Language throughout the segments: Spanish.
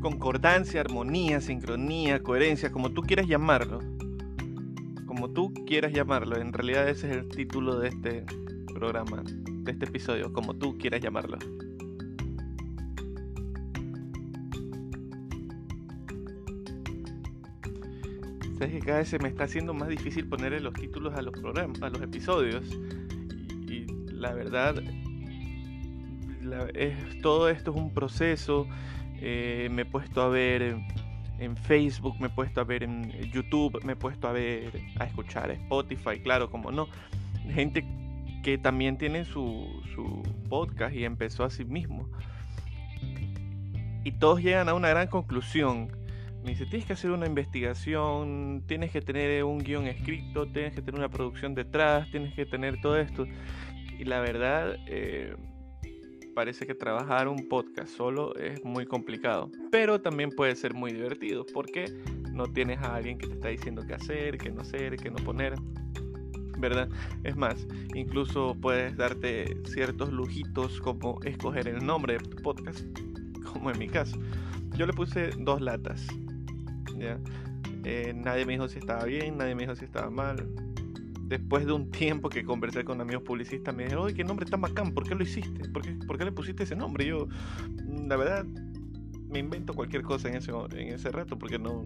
concordancia, armonía, sincronía, coherencia, como tú quieras llamarlo. Como tú quieras llamarlo. En realidad ese es el título de este programa, de este episodio, como tú quieras llamarlo. Sabes que cada vez se me está haciendo más difícil ponerle los títulos a los programas, a los episodios. Y, la verdad, es, todo esto es un proceso. Eh, me he puesto a ver en, Facebook, me he puesto a ver en YouTube, me he puesto a ver, a escuchar Spotify, claro, como no. Gente que también tiene su, su podcast y empezó a sí mismo. Y todos llegan a una gran conclusión me dice, tienes que hacer una investigación, tienes que tener un guion escrito, tienes que tener una producción detrás, tienes que tener todo esto. Y la verdad, eh, parece que trabajar un podcast solo es muy complicado, pero también puede ser muy divertido, porque no tienes a alguien que te está diciendo qué hacer, qué no hacer, qué no poner. ¿verdad? Es más, incluso puedes darte ciertos lujitos como escoger el nombre de tu podcast, como en mi caso. Yo le puse dos latas. Eh, nadie me dijo si estaba bien, nadie me dijo si estaba mal. Después de un tiempo que conversé con amigos publicistas, me dijeron, oye, qué nombre tan bacán, ¿por qué lo hiciste? ¿Por qué, ¿Por qué le pusiste ese nombre? yo, mm, la verdad, me invento cualquier cosa en ese, en ese rato, porque no,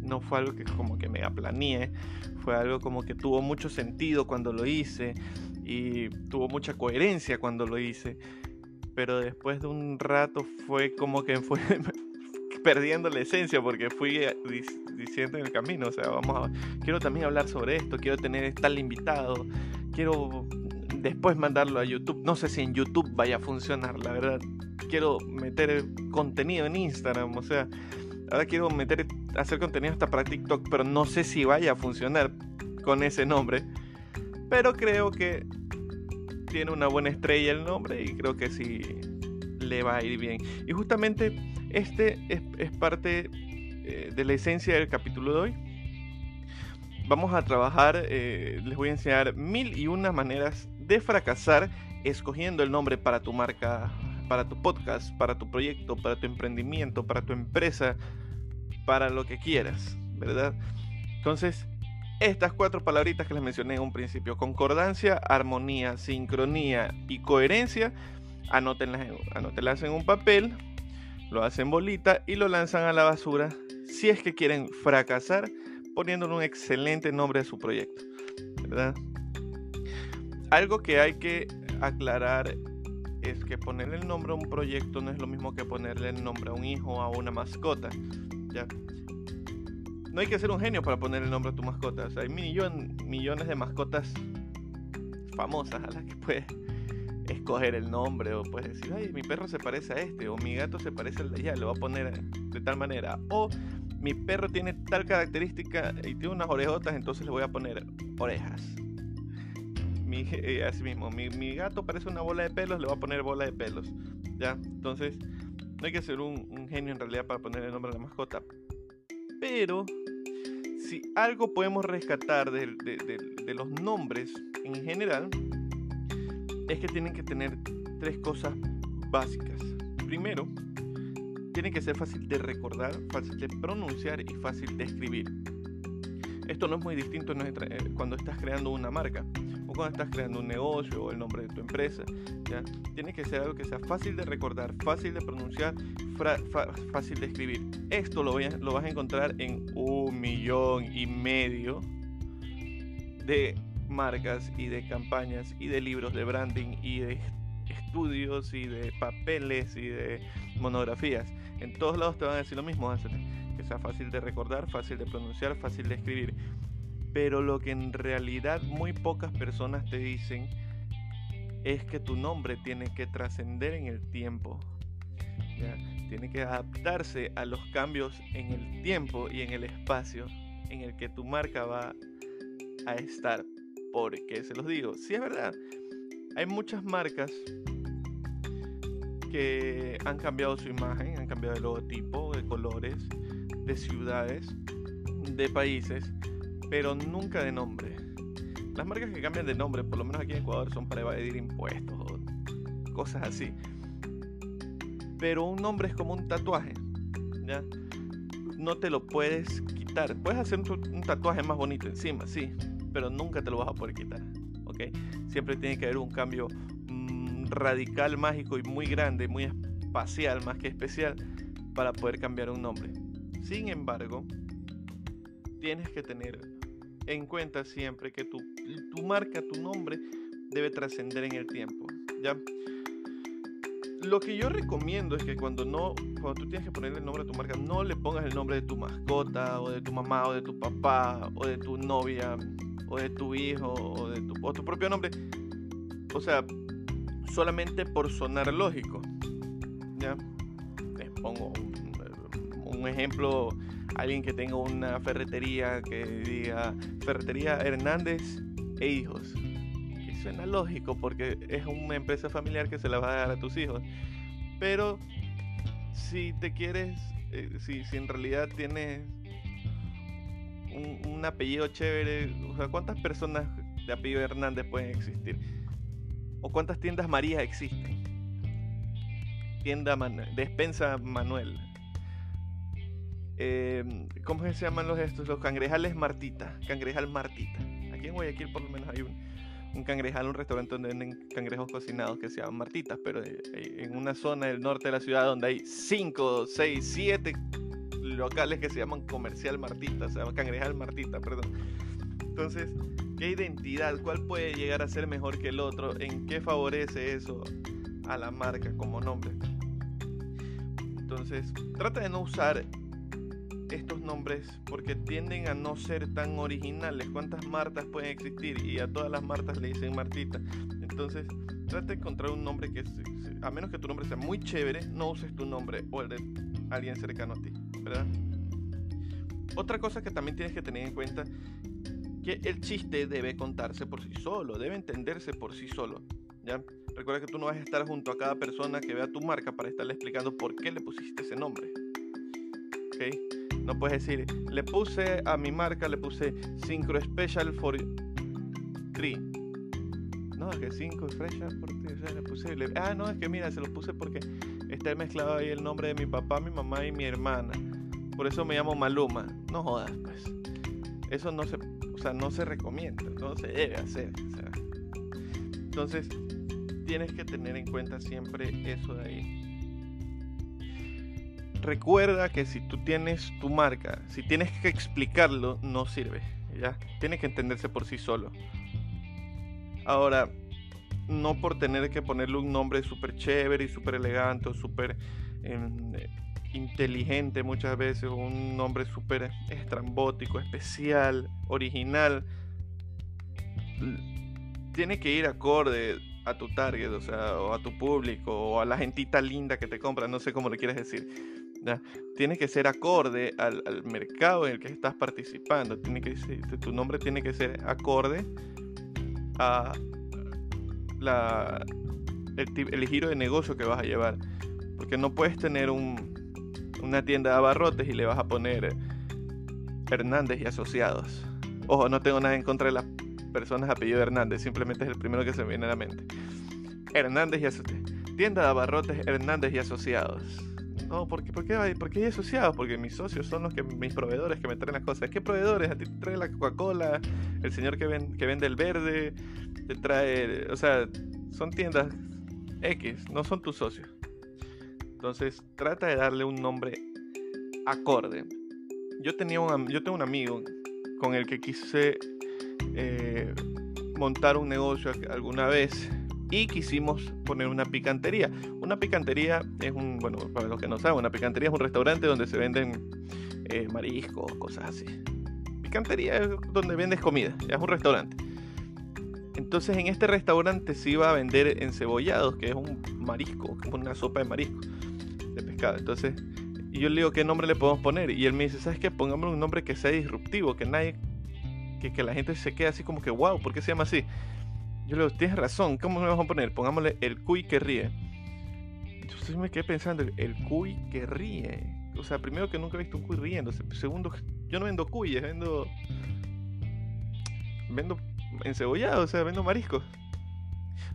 no fue algo que como que me aplaneé, fue algo como que tuvo mucho sentido cuando lo hice y tuvo mucha coherencia cuando lo hice. Pero después de un rato fue como que fue, perdiendo la esencia porque fui eh, diciendo en el camino, o sea, vamos a, quiero también hablar sobre esto, quiero tener tal invitado, quiero después mandarlo a YouTube, no sé si en YouTube vaya a funcionar, la verdad, quiero meter contenido en Instagram, o sea, ahora quiero meter, hacer contenido hasta para TikTok, pero no sé si vaya a funcionar con ese nombre, pero creo que tiene una buena estrella el nombre y creo que sí le va a ir bien. Y justamente este es, parte eh, de la esencia del capítulo de hoy. Vamos a trabajar, eh, les voy a enseñar mil y una maneras de fracasar escogiendo el nombre para tu marca, para tu podcast, para tu proyecto, para tu emprendimiento, para tu empresa, para lo que quieras, ¿verdad? Entonces, estas cuatro palabritas que les mencioné en un principio, concordancia, armonía, sincronía y coherencia, anótenlas, anótenlas en un papel lo hacen bolita y lo lanzan a la basura si es que quieren fracasar poniéndole un excelente nombre a su proyecto. ¿verdad? Algo que hay que aclarar es que ponerle el nombre a un proyecto no es lo mismo que ponerle el nombre a un hijo o a una mascota. ¿ya? No hay que ser un genio para poner el nombre a tu mascota. hay millones de mascotas famosas a las que puedes escoger el nombre o puedes decir, ay, mi perro se parece a este o mi gato se parece al de allá, le voy a poner de tal manera. O mi perro tiene tal característica y tiene unas orejotas, entonces le voy a poner orejas. Mi, eh, así mismo, mi, gato parece una bola de pelos, le voy a poner bola de pelos. ¿Ya? Entonces, no hay que ser un, genio en realidad para poner el nombre de la mascota. Pero, si algo podemos rescatar de, de los nombres en general, es que tienen que tener tres cosas básicas. Primero, tiene que ser fácil de recordar, fácil de pronunciar y fácil de escribir. Esto no es muy distinto eh, cuando estás creando una marca o cuando estás creando un negocio o el nombre de tu empresa. ¿ya? Tiene que ser algo que sea fácil de recordar, fácil de pronunciar, fácil de escribir. Esto lo, lo vas a encontrar en un millón y medio de marcas y de campañas y de libros de branding y de estudios y de papeles y de monografías. En todos lados te van a decir lo mismo, que sea fácil de recordar, fácil de pronunciar, fácil de escribir. Pero lo que en realidad muy pocas personas te dicen es que tu nombre tiene que trascender en el tiempo. Tiene que adaptarse a los cambios en el tiempo y en el espacio en el que tu marca va a estar porque se los digo, sí es verdad, hay muchas marcas que han cambiado su imagen, han cambiado el logotipo, de colores, de ciudades, de países, pero nunca de nombre. Las marcas que cambian de nombre, por lo menos aquí en Ecuador, son para evadir impuestos o cosas así. Pero un nombre es como un tatuaje. ¿ya? No te lo puedes quitar. Puedes hacer un, tatuaje más bonito encima, sí, pero nunca te lo vas a poder quitar, ¿ok? Siempre tiene que haber un cambio mm, radical, mágico y muy grande, muy espacial, más que especial, para poder cambiar un nombre. Sin embargo, tienes que tener en cuenta siempre que tu, tu marca, tu nombre, debe trascender en el tiempo. ¿ya? Lo que yo recomiendo es que cuando no, cuando tú tienes que ponerle el nombre a tu marca, no le pongas el nombre de tu mascota, o de tu mamá, o de tu papá, o de tu novia, o de tu hijo, o de tu, o tu propio nombre. O sea, solamente por sonar lógico. ¿Ya? Les pongo un, ejemplo alguien que tenga una ferretería que diga Ferretería Hernández e hijos suena lógico porque es una empresa familiar que se la va a dar a tus hijos. Pero si te quieres, eh, si, si, en realidad tienes un, apellido chévere, o sea, ¿cuántas personas de apellido Hernández pueden existir? ¿O cuántas tiendas María existen? Tienda Manuel, Despensa Manuel. Eh, ¿Cómo se llaman los estos? Los cangrejales Martita. Cangrejal Martita. Aquí en Guayaquil por lo menos hay un un cangrejal, un restaurante donde venden cangrejos cocinados que se llaman Martitas, pero eh, en una zona del norte de la ciudad donde hay 5, 6, 7 locales que se llaman Comercial Martita, se llama Cangrejal Martita, perdón. Entonces, ¿qué identidad? ¿Cuál puede llegar a ser mejor que el otro? ¿En qué favorece eso a la marca como nombre? Entonces, trata de no usar estos nombres porque tienden a no ser tan originales. ¿Cuántas Martas pueden existir? Y a todas las Martas le dicen Martita. Entonces, trata de encontrar un nombre que, a menos que tu nombre sea muy chévere, no uses tu nombre o el de alguien cercano a ti, Otra cosa que también tienes que tener en cuenta, que el chiste debe contarse por sí solo, debe entenderse por sí solo, ¿ya? Recuerda que tú no vas a estar junto a cada persona que vea tu marca para estarle explicando por qué le pusiste ese nombre. ¿Ok? No puedes decir, le puse a mi marca, le puse Synchro Special for 3. No, es que 5 Special for 3. Le puse, ah, no, es que mira, se lo puse porque está mezclado ahí el nombre de mi papá, mi mamá y mi hermana. Por eso me llamo Maluma. No jodas, pues. Eso no se, o sea, no se recomienda, no se debe hacer. Entonces, tienes que tener en cuenta siempre eso de ahí recuerda que si tú tienes tu marca, si tienes que explicarlo, no sirve. ¿ya? Tiene que entenderse por sí solo. Ahora, no por tener que ponerle un nombre súper chévere y súper elegante súper em, inteligente muchas veces, un nombre súper estrambótico, especial, original, tiene que ir acorde a tu target, o sea, a tu público, o a la gentita linda que te compra, no sé cómo le quieres decir. Tiene que ser acorde al, mercado en el que estás participando. Tiene que tu nombre tiene que ser acorde a el, giro de negocio que vas a llevar. Porque no puedes tener una tienda de abarrotes y le vas a poner Hernández y Asociados. Ojo, no tengo nada en contra de las personas apellido Hernández, simplemente es el primero que se me viene a la mente. Hernández y Asociados. Tienda de abarrotes Hernández y Asociados no, ¿por qué, por, asociados? Porque mis socios son los que mis proveedores que me traen las cosas. ¿Qué proveedores? A ti te trae la Coca-Cola, el señor que, que vende el verde, te trae. O sea, son tiendas X, no son tus socios. Entonces, trata de darle un nombre acorde. Yo, tenía yo tengo un amigo con el que quise eh, montar un negocio alguna vez y quisimos poner una picantería. Una picantería es un, bueno, para los que no saben, una picantería es un restaurante donde se venden eh, mariscos, cosas así. Picantería es donde vendes comida, es un restaurante. Entonces en este restaurante se iba a vender encebollados, que es un marisco, una sopa de marisco, de pescado. Entonces, y yo le digo, ¿qué nombre le podemos poner? Y él me dice, ¿sabes qué? Pongámosle un nombre que sea disruptivo, que nadie, que, que la gente se quede así como que, wow, ¿por qué se llama así? Yo le digo, tienes razón, ¿cómo le vamos a poner? Pongámosle el cuy que ríe. Entonces me quedé pensando, el cuy que ríe. O sea, primero que nunca he visto un cuy riendo. Segundo, yo no vendo cuyes, vendo. Vendo encebollado, o sea, vendo mariscos.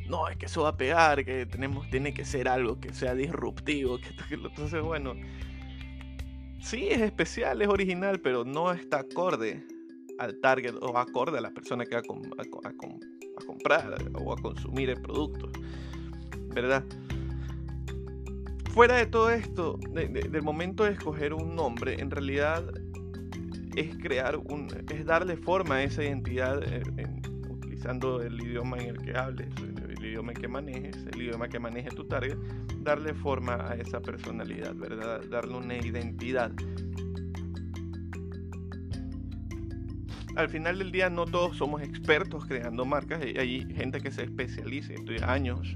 No, es que eso va a pegar, que tenemos, tiene que ser algo que sea disruptivo, que Entonces, bueno. sí es especial, es original, pero no está acorde al target o acorde a la persona que va a, comprar o a consumir el producto. ¿Verdad? Fuera de todo esto, del momento de escoger un nombre, en realidad es crear un, es darle forma a esa identidad eh, utilizando el idioma en el que hables, el idioma que manejes, el idioma que maneje tu target, darle forma a esa personalidad, ¿verdad? Darle una identidad. Al final del día no todos somos expertos creando marcas, hay gente que se especializa, estudia años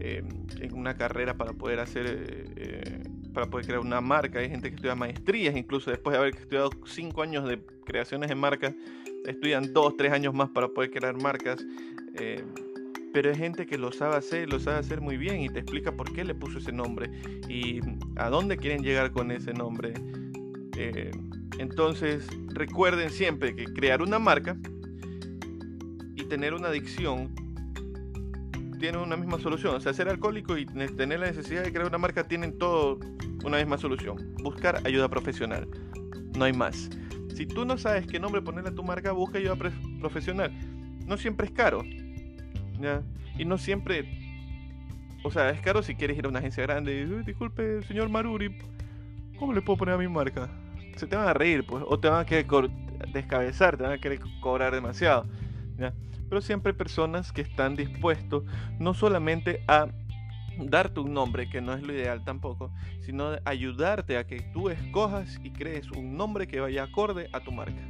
eh, en una carrera para poder hacer eh, para poder crear una marca. Hay gente que estudia maestrías, incluso después de haber estudiado 5 años de creaciones de marcas, estudian 2, 3 años más para poder crear marcas. Eh, pero hay gente que lo sabe hacer, lo sabe hacer muy bien y te explica por qué le puso ese nombre y a dónde quieren llegar con ese nombre. Eh, entonces, recuerden siempre que crear una marca y tener una adicción tienen una misma solución. O sea, ser alcohólico y tener la necesidad de crear una marca tienen todo una misma solución. Buscar ayuda profesional. No hay más. Si tú no sabes qué nombre ponerle a tu marca, busca ayuda profesional. No siempre es caro. Y no siempre... O sea, es caro si quieres ir a una agencia grande. Disculpe, señor Maruri, ¿cómo le puedo poner a mi marca? Se te van a reír, pues. O te van a querer descabezar, te van a querer cobrar demasiado. Pero siempre hay personas que están dispuestos no solamente a darte un nombre, que no es lo ideal tampoco, sino ayudarte a que tú escojas y crees un nombre que vaya acorde a tu marca.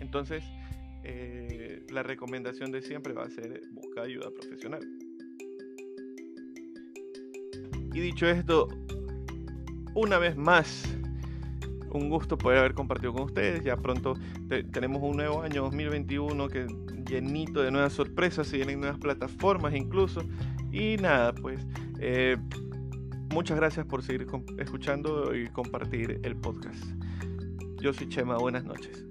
Entonces, eh, la recomendación de siempre va a ser buscar ayuda profesional. Y dicho esto, una vez más, un gusto poder haber compartido con ustedes. Ya pronto tenemos un nuevo año 2021 que llenito de nuevas sorpresas, y vienen nuevas plataformas incluso. Y nada, pues eh, muchas gracias por seguir escuchando y compartir el podcast. Yo soy Chema, buenas noches.